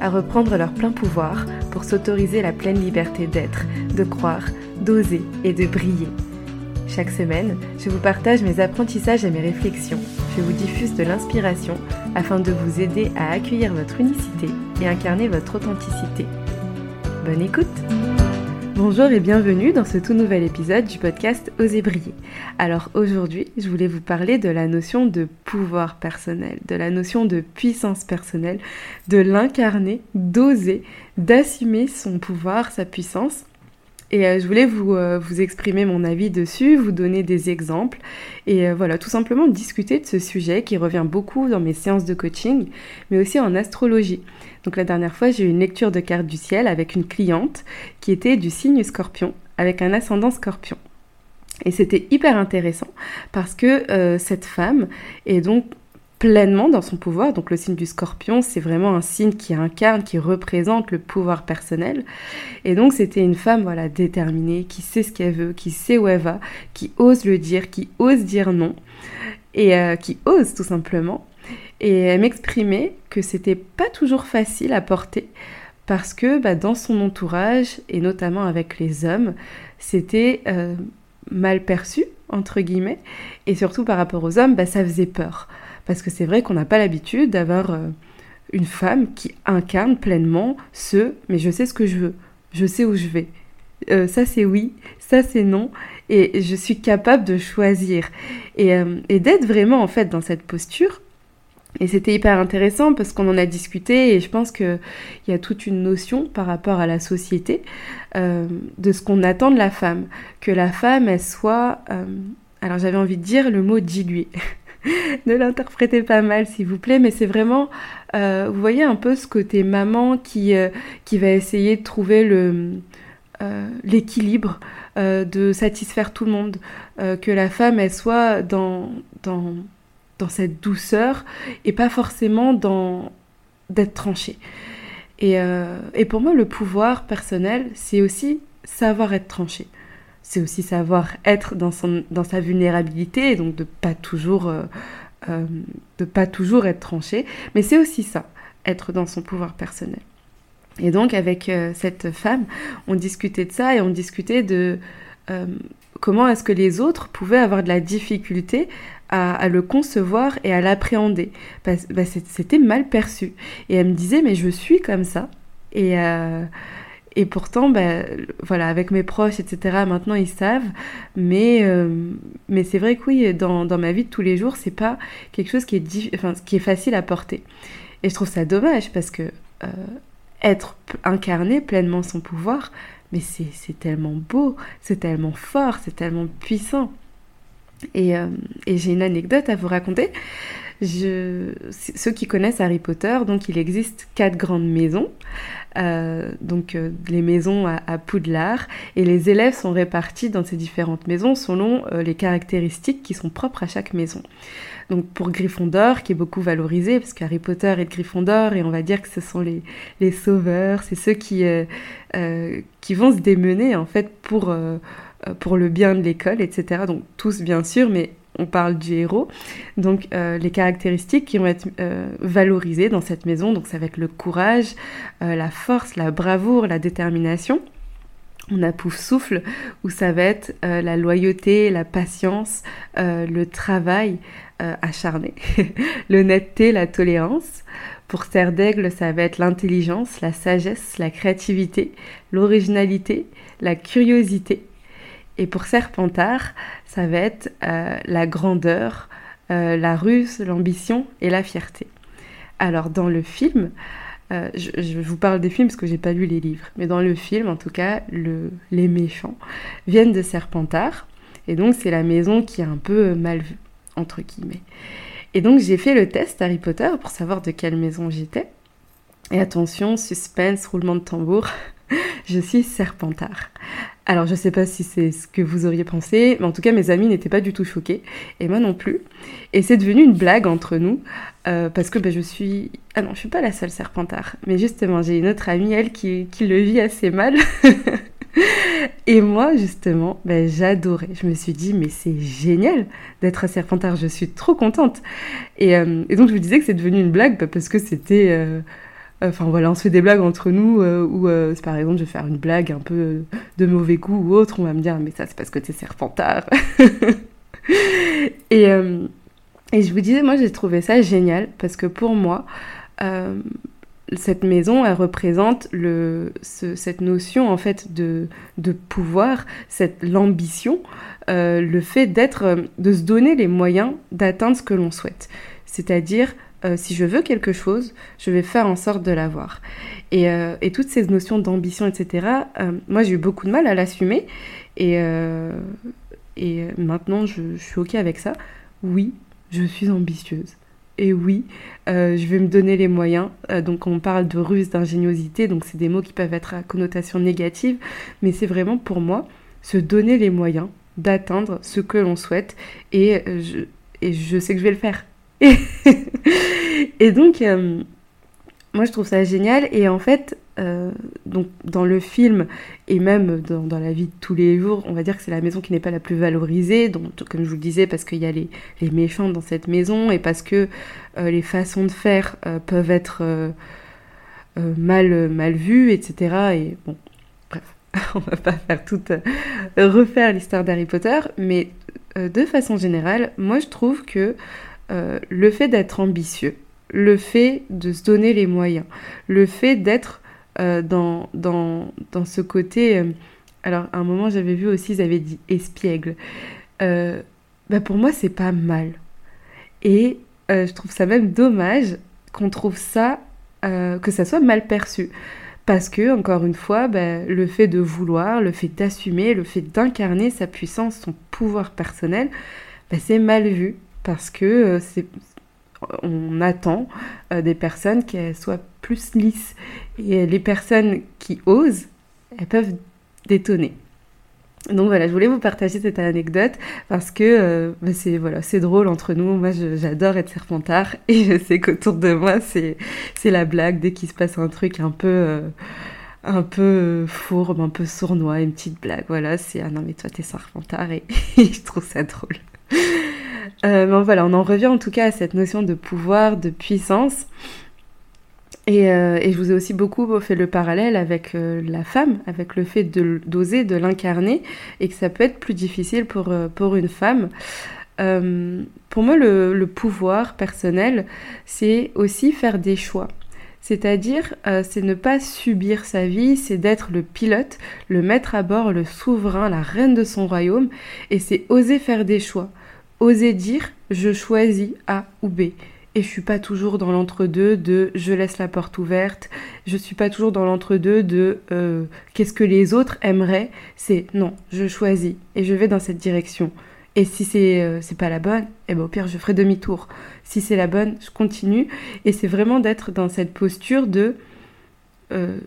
à reprendre leur plein pouvoir pour s'autoriser la pleine liberté d'être, de croire, d'oser et de briller. Chaque semaine, je vous partage mes apprentissages et mes réflexions. Je vous diffuse de l'inspiration afin de vous aider à accueillir votre unicité et incarner votre authenticité. Bonne écoute Bonjour et bienvenue dans ce tout nouvel épisode du podcast Oser briller. Alors aujourd'hui, je voulais vous parler de la notion de pouvoir personnel, de la notion de puissance personnelle, de l'incarner, d'oser, d'assumer son pouvoir, sa puissance et euh, je voulais vous, euh, vous, exprimer mon avis dessus, vous donner des exemples et euh, voilà, tout simplement discuter de ce sujet qui revient beaucoup dans mes séances de coaching, mais aussi en astrologie. Donc la dernière fois, j'ai eu une lecture de cartes du ciel avec une cliente qui était du signe scorpion, avec un ascendant scorpion. Et c'était hyper intéressant parce que cette femme est donc pleinement dans son pouvoir. Donc le signe du scorpion, c'est vraiment un signe qui incarne, qui représente le pouvoir personnel. Et donc c'était une femme voilà déterminée, qui sait ce qu'elle veut, qui sait où elle va, qui ose le dire, qui ose dire non et euh, qui ose tout simplement. Et elle m'exprimait que c'était pas toujours facile à porter parce que bah, dans son entourage et notamment avec les hommes, c'était euh, mal perçu entre guillemets et surtout par rapport aux hommes, bah, ça faisait peur. Parce que c'est vrai qu'on n'a pas l'habitude d'avoir euh, une femme qui incarne pleinement ce mais je sais ce que je veux, je sais où je vais. Euh, ça c'est oui, ça c'est non, et je suis capable de choisir. Et, euh, et d'être vraiment en fait dans cette posture. Et c'était hyper intéressant parce qu'on en a discuté et je pense qu'il y a toute une notion par rapport à la société de ce qu'on attend de la femme. Que la femme, elle soit... alors j'avais envie de dire le mot dilué. Ne l'interprétez pas mal, s'il vous plaît, mais c'est vraiment, euh, vous voyez un peu ce côté maman qui, euh, qui va essayer de trouver euh, l'équilibre, de satisfaire tout le monde, que la femme, elle soit dans, dans, dans cette douceur et pas forcément dans d'être tranchée. Et, et pour moi, le pouvoir personnel, c'est aussi savoir être tranché c'est aussi savoir être dans, son, dans sa vulnérabilité, et donc de pas toujours, euh, euh, de pas toujours être tranché, mais c'est aussi ça, être dans son pouvoir personnel. Et donc avec euh, cette femme, on discutait de ça et on discutait de comment est-ce que les autres pouvaient avoir de la difficulté à, le concevoir et à l'appréhender. Bah, c'était mal perçu. Et elle me disait, mais je suis comme ça. Et, et pourtant, ben, voilà, avec mes proches, etc., maintenant ils savent. Mais, euh, mais c'est vrai que oui, dans, dans, ma vie de tous les jours, c'est pas quelque chose qui est, enfin, qui est facile à porter. Et je trouve ça dommage parce que euh, être incarné pleinement son pouvoir, mais c'est tellement beau, c'est tellement fort, c'est tellement puissant. Et, euh, et j'ai une anecdote à vous raconter. Je, ceux qui connaissent Harry Potter, donc il existe quatre grandes maisons, euh, donc euh, les maisons à, Poudlard, et les élèves sont répartis dans ces différentes maisons selon euh, les caractéristiques qui sont propres à chaque maison. Donc pour Gryffondor, qui est beaucoup valorisé, parce qu'Harry Potter est de Gryffondor, et on va dire que ce sont les, les sauveurs, c'est ceux qui, qui vont se démener en fait pour, pour le bien de l'école, etc. Donc tous bien sûr, mais on parle du héros. Donc euh, les caractéristiques qui vont être euh, valorisées dans cette maison, donc ça va être le courage, euh, la force, la bravoure, la détermination. On a Pouf Souffle où ça va être la loyauté, la patience, le travail acharné, l'honnêteté, la tolérance. Pour Serre d'Aigle, ça va être l'intelligence, la sagesse, la créativité, l'originalité, la curiosité, et pour Serpentard, ça va être euh, la grandeur, euh, la ruse, l'ambition et la fierté. Alors dans le film, euh, je, vous parle des films parce que j'ai pas lu les livres, mais dans le film, en tout cas, le, les méchants viennent de Serpentard, et donc c'est la maison qui est un peu mal vue entre guillemets. Et donc j'ai fait le test Harry Potter pour savoir de quelle maison j'étais. Et attention, suspense, roulement de tambour. je suis serpentard. Alors je sais pas si c'est ce que vous auriez pensé, mais en tout cas mes amis n'étaient pas du tout choqués, et moi non plus. Et c'est devenu une blague entre nous, euh, parce que ben, je suis... Ah non, je suis pas la seule serpentard, mais justement j'ai une autre amie, elle, qui, le vit assez mal. et moi, justement, ben, j'adorais. Je me suis dit, mais c'est génial d'être un serpentard, je suis trop contente. Et, euh, et, donc je vous disais que c'est devenu une blague, parce que c'était... Euh, Enfin voilà, on se fait des blagues entre nous euh, où euh, par exemple je vais faire une blague un peu euh, de mauvais goût ou autre, on va me dire mais ça c'est parce que t'es serpentard. et, et je vous disais, moi j'ai trouvé ça génial parce que pour moi, cette maison, elle représente le, cette notion en fait de, de pouvoir, l'ambition, le fait d'être, de se donner les moyens d'atteindre ce que l'on souhaite. C'est-à-dire euh, si je veux quelque chose, je vais faire en sorte de l'avoir. Et, euh, toutes ces notions d'ambition, etc., euh, moi j'ai eu beaucoup de mal à l'assumer. Et, maintenant je, suis OK avec ça. Oui, je suis ambitieuse. Et oui, je vais me donner les moyens. donc on parle de ruse, d'ingéniosité, donc c'est des mots qui peuvent être à connotation négative, mais c'est vraiment pour moi se donner les moyens d'atteindre ce que l'on souhaite. Et je sais que je vais le faire. et donc, euh, moi, je trouve ça génial. Et en fait, euh, donc, dans le film et même dans, la vie de tous les jours, on va dire que c'est la maison qui n'est pas la plus valorisée, donc, comme je vous le disais, parce qu'il y a les, méchants dans cette maison et parce que euh, les façons de faire peuvent être mal, mal vues, etc. Et bon, bref, on va pas faire tout, refaire l'histoire d'Harry Potter, mais de façon générale, moi, je trouve que euh, le fait d'être ambitieux, le fait de se donner les moyens, le fait d'être euh, dans, dans, dans, ce côté... Euh, alors, à un moment, j'avais vu aussi, ils avaient dit espiègle. bah pour moi, c'est pas mal. Et je trouve ça même dommage qu'on trouve ça, que ça soit mal perçu. Parce que, encore une fois, bah, le fait de vouloir, le fait d'assumer, le fait d'incarner sa puissance, son pouvoir personnel, bah, c'est mal vu parce que euh, c'est on attend euh, des personnes qu'elles soient plus lisses. Et les personnes qui osent, elles peuvent détonner. Donc voilà, je voulais vous partager cette anecdote parce que euh, bah, c'est voilà, c'est drôle entre nous. Moi, j'adore être serpentard et je sais qu'autour de moi, c'est c'est la blague dès qu'il se passe un truc un peu un peu fourbe, un peu sournois, une petite blague. Voilà, c'est ah non mais toi t'es serpentard et je trouve ça drôle. Euh, voilà, on en revient en tout cas à cette notion de pouvoir, de puissance. Et, euh, je vous ai aussi beaucoup fait le parallèle avec euh, la femme, avec le fait d'oser, de, l'incarner, et que ça peut être plus difficile pour, pour une femme. pour moi, le, pouvoir personnel, c'est aussi faire des choix. C'est-à-dire, c'est ne pas subir sa vie, c'est d'être le pilote, le maître à bord, le souverain, la reine de son royaume, et c'est oser faire des choix oser dire je choisis A ou B. Et je suis pas toujours dans l'entre-deux de je laisse la porte ouverte. Je suis pas toujours dans l'entre-deux de euh, qu'est-ce que les autres aimeraient. C'est non, je choisis et je vais dans cette direction. Et si c'est euh, pas la bonne, eh ben au pire je ferai demi-tour. Si c'est la bonne, je continue. Et c'est vraiment d'être dans cette posture de euh,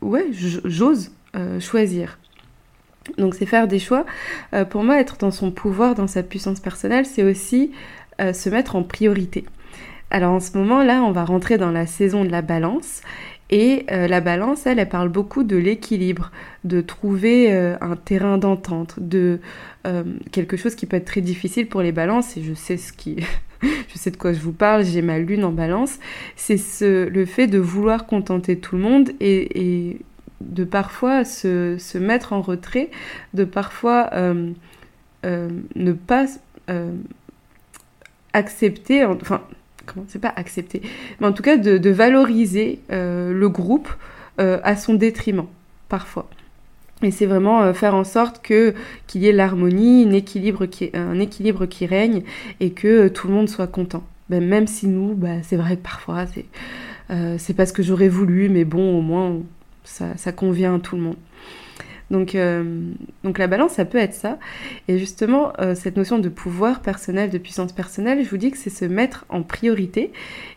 ouais, j'ose choisir. Donc c'est faire des choix. Euh, pour moi, être dans son pouvoir, dans sa puissance personnelle, c'est aussi euh, se mettre en priorité. Alors en ce moment-là, on va rentrer dans la saison de la balance. Et euh, la balance, elle, elle parle beaucoup de l'équilibre, de trouver un terrain d'entente, de quelque chose qui peut être très difficile pour les balances. Et je sais ce qui, je sais de quoi je vous parle. J'ai ma lune en balance. C'est ce, le fait de vouloir contenter tout le monde et de parfois se, mettre en retrait, de parfois euh, euh, ne pas euh, accepter, enfin, comment c'est pas accepter, mais en tout cas de, valoriser le groupe à son détriment, parfois. Et c'est vraiment faire en sorte que qu'il y ait l'harmonie, un équilibre qui, un équilibre qui règne et que tout le monde soit content. Ben, même si nous, bah, c'est vrai que parfois c'est pas ce que j'aurais voulu, mais bon, au moins ça, convient à tout le monde. Donc, euh, donc la balance, ça peut être ça. Et justement, euh, cette notion de pouvoir personnel, de puissance personnelle, je vous dis que c'est se mettre en priorité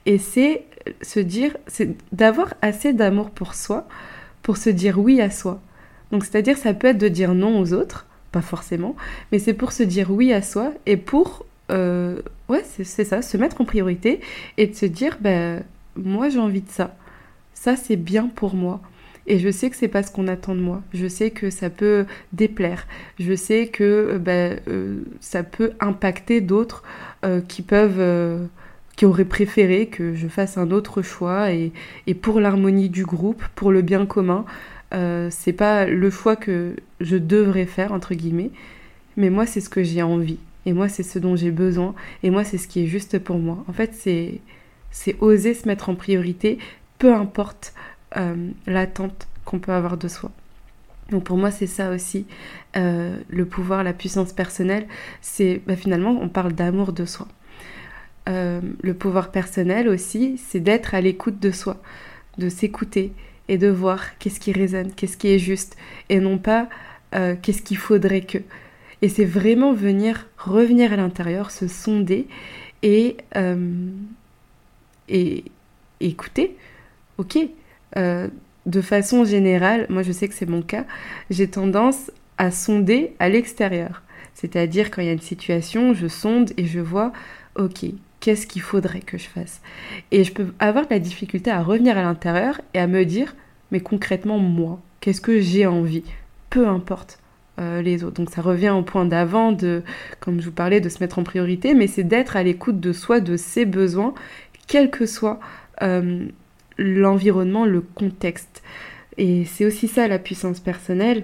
et c'est se dire, c'est d'avoir assez d'amour pour soi pour se dire oui à soi. Donc c'est-à-dire ça peut être de dire non aux autres, pas forcément, mais c'est pour se dire oui à soi et pour, euh, ouais, c'est ça, se mettre en priorité et de se dire, ben, moi j'ai envie de ça. Ça c'est bien pour moi. Et je sais que c'est pas ce qu'on attend de moi. Je sais que ça peut déplaire. Je sais que euh, ben, euh, ça peut impacter d'autres qui peuvent qui auraient préféré que je fasse un autre choix et, et pour l'harmonie du groupe, pour le bien commun, euh, c'est pas le choix que je devrais faire, entre guillemets, mais moi, c'est ce que j'ai envie. Et moi, c'est ce dont j'ai besoin. Et moi, c'est ce qui est juste pour moi. En fait, c'est, c'est oser se mettre en priorité, peu importe euh, l'attente qu'on peut avoir de soi. Donc pour moi, c'est ça aussi, euh, le pouvoir, la puissance personnelle. C'est bah, finalement, on parle d'amour de soi. le pouvoir personnel aussi, c'est d'être à l'écoute de soi, de s'écouter, et de voir qu'est-ce qui résonne, qu'est-ce qui est juste, et non pas euh, qu'est-ce qu'il faudrait que. Et c'est vraiment venir, revenir à l'intérieur, se sonder et, euh, et, écouter. Ok, euh, de façon générale, moi je sais que c'est mon cas, j'ai tendance à sonder à l'extérieur. C'est-à-dire quand il y a une situation, je sonde et je vois, ok, qu'est-ce qu'il faudrait que je fasse? Et je peux avoir de la difficulté à revenir à l'intérieur et à me dire, mais concrètement, moi, qu'est-ce que j'ai envie? Peu importe. Euh, les autres. Donc ça revient au point d'avant de, comme je vous parlais, de se mettre en priorité, mais c'est d'être à l'écoute de soi, de ses besoins, quel que soit euh, l'environnement, le contexte. Et c'est aussi ça la puissance personnelle,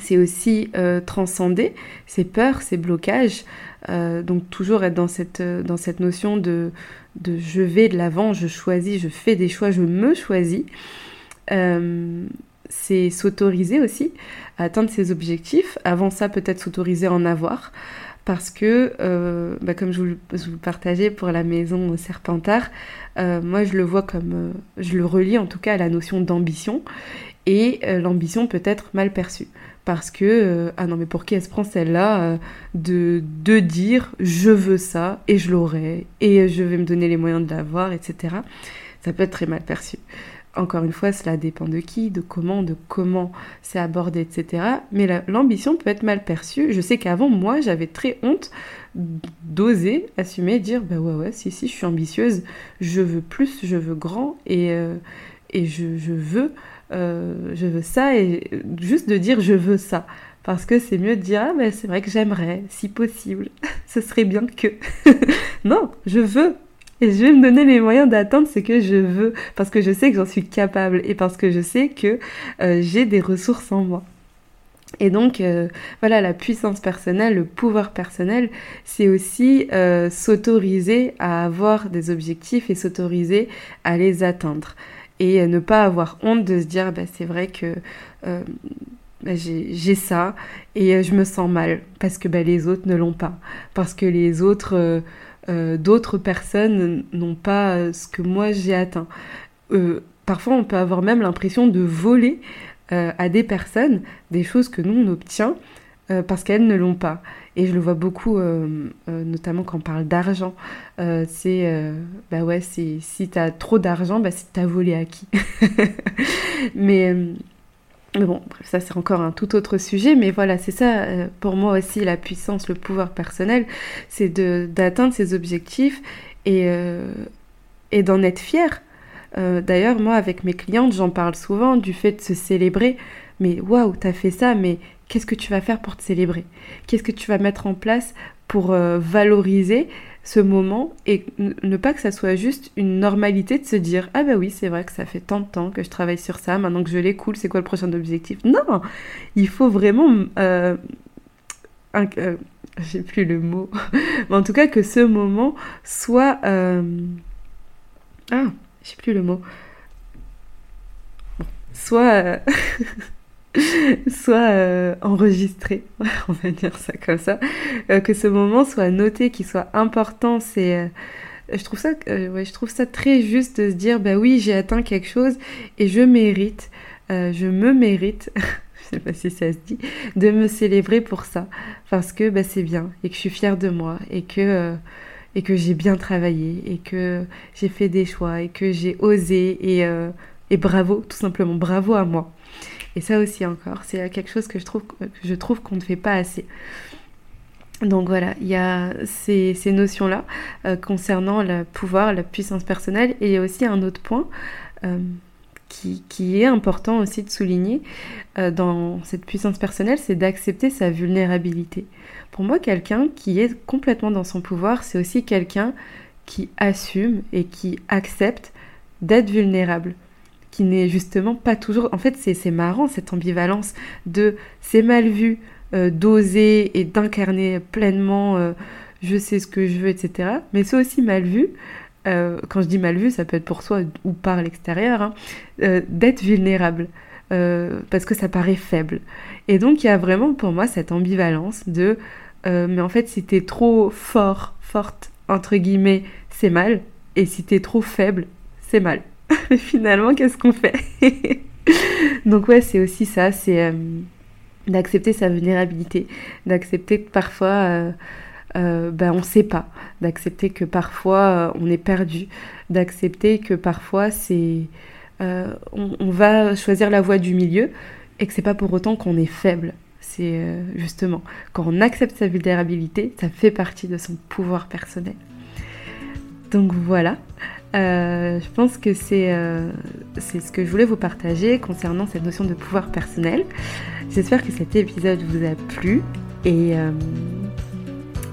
c'est aussi euh, transcender ses peurs, ses blocages, euh, donc toujours être dans cette, euh, dans cette notion de, de je vais de l'avant, je choisis, je fais des choix, je me choisis. c'est s'autoriser aussi à atteindre ses objectifs. Avant ça, peut-être s'autoriser à en avoir. Parce que, bah, comme je vous, je vous, partageais pour la maison Serpentard, moi je le vois comme, je le relie en tout cas à la notion d'ambition. Et l'ambition peut être mal perçue. Parce que euh, ah non mais pour qui elle se prend celle-là euh, de, de dire je veux ça et je l'aurai et je vais me donner les moyens de l'avoir etc ça peut être très mal perçu. Encore une fois cela dépend de qui de comment de comment c'est abordé etc mais l'ambition peut être mal perçue. Je sais qu'avant moi j'avais très honte d'oser assumer dire bah ouais ouais si si je suis ambitieuse je veux plus je veux grand et, euh, je veux euh, je veux ça, et juste de dire je veux ça. Parce que c'est mieux de dire, ah ben c'est vrai que j'aimerais, si possible, ce serait bien que. non, je veux. Et je vais me donner les moyens d'atteindre ce que je veux, parce que je sais que j'en suis capable, et parce que je sais que euh, j'ai des ressources en moi. Et donc, euh, voilà, la puissance personnelle, le pouvoir personnel, c'est aussi s'autoriser à avoir des objectifs et s'autoriser à les atteindre et ne pas avoir honte de se dire bah, c'est vrai que euh, bah, j'ai ça et euh, je me sens mal parce que bah, les autres ne l'ont pas, parce que les autres, euh, d'autres personnes n'ont pas ce que moi j'ai atteint. parfois on peut avoir même l'impression de voler à des personnes des choses que nous on obtient parce qu'elles ne l'ont pas. Et je le vois beaucoup, euh, euh, notamment quand on parle d'argent. Euh, c'est, bah ouais, c'est si t'as trop d'argent, bah c'est t'as volé à qui? Mais, mais, bon, ça c'est encore un tout autre sujet. Mais voilà, c'est ça pour moi aussi la puissance, le pouvoir personnel, c'est d'atteindre ses objectifs et, et d'en être fier. D'ailleurs, moi, avec mes clientes, j'en parle souvent du fait de se célébrer. Mais waouh, t'as fait ça, mais qu'est-ce que tu vas faire pour te célébrer? Qu'est-ce que tu vas mettre en place pour euh, valoriser ce moment et ne pas que ça soit juste une normalité de se dire ah bah oui c'est vrai que ça fait tant de temps que je travaille sur ça maintenant que je l'ai cool c'est quoi le prochain objectif? Non! Il faut vraiment euh, euh j'ai plus le mot. Mais en tout cas que ce moment soit euh, ah j'ai plus le mot. Soit soit euh, enregistré, on va dire ça comme ça, euh, que ce moment soit noté, qu'il soit important, c'est euh, je trouve ça ouais, je trouve ça très juste de se dire bah oui, j'ai atteint quelque chose et je mérite je me mérite je sais pas si ça se dit de me célébrer pour ça parce que bah, c'est bien et que je suis fière de moi et que et que j'ai bien travaillé et que j'ai fait des choix et que j'ai osé et Et bravo, tout simplement, bravo à moi. Et ça aussi encore, c'est quelque chose que je trouve, que je trouve qu'on ne fait pas assez. Donc voilà, il y a ces, notions-là euh, concernant le pouvoir, la puissance personnelle. Et il y a aussi un autre point euh, qui, est important aussi de souligner euh, dans cette puissance personnelle, c'est d'accepter sa vulnérabilité. Pour moi, quelqu'un qui est complètement dans son pouvoir, c'est aussi quelqu'un qui assume et qui accepte d'être vulnérable qui n'est justement pas toujours... En fait, c'est marrant cette ambivalence de c'est mal vu euh, d'oser et d'incarner pleinement euh, je sais ce que je veux, etc. Mais c'est aussi mal vu, euh, quand je dis mal vu, ça peut être pour soi ou par l'extérieur, hein, d'être vulnérable. parce que ça paraît faible. Et donc il y a vraiment pour moi cette ambivalence de mais en fait si t'es trop fort, forte, entre guillemets, c'est mal, et si t'es trop faible, c'est mal. Mais finalement, qu'est-ce qu'on fait? Donc ouais, c'est aussi ça, c'est euh, d'accepter sa vulnérabilité, d'accepter que parfois euh, euh, ben, on ne sait pas, d'accepter que parfois on est perdu, d'accepter que parfois c'est on, va choisir la voie du milieu et que c'est pas pour autant qu'on est faible. C'est justement quand on accepte sa vulnérabilité, ça fait partie de son pouvoir personnel. Donc voilà. Euh, je pense que euh, c'est ce que je voulais vous partager concernant cette notion de pouvoir personnel. J'espère que cet épisode vous a plu et, euh,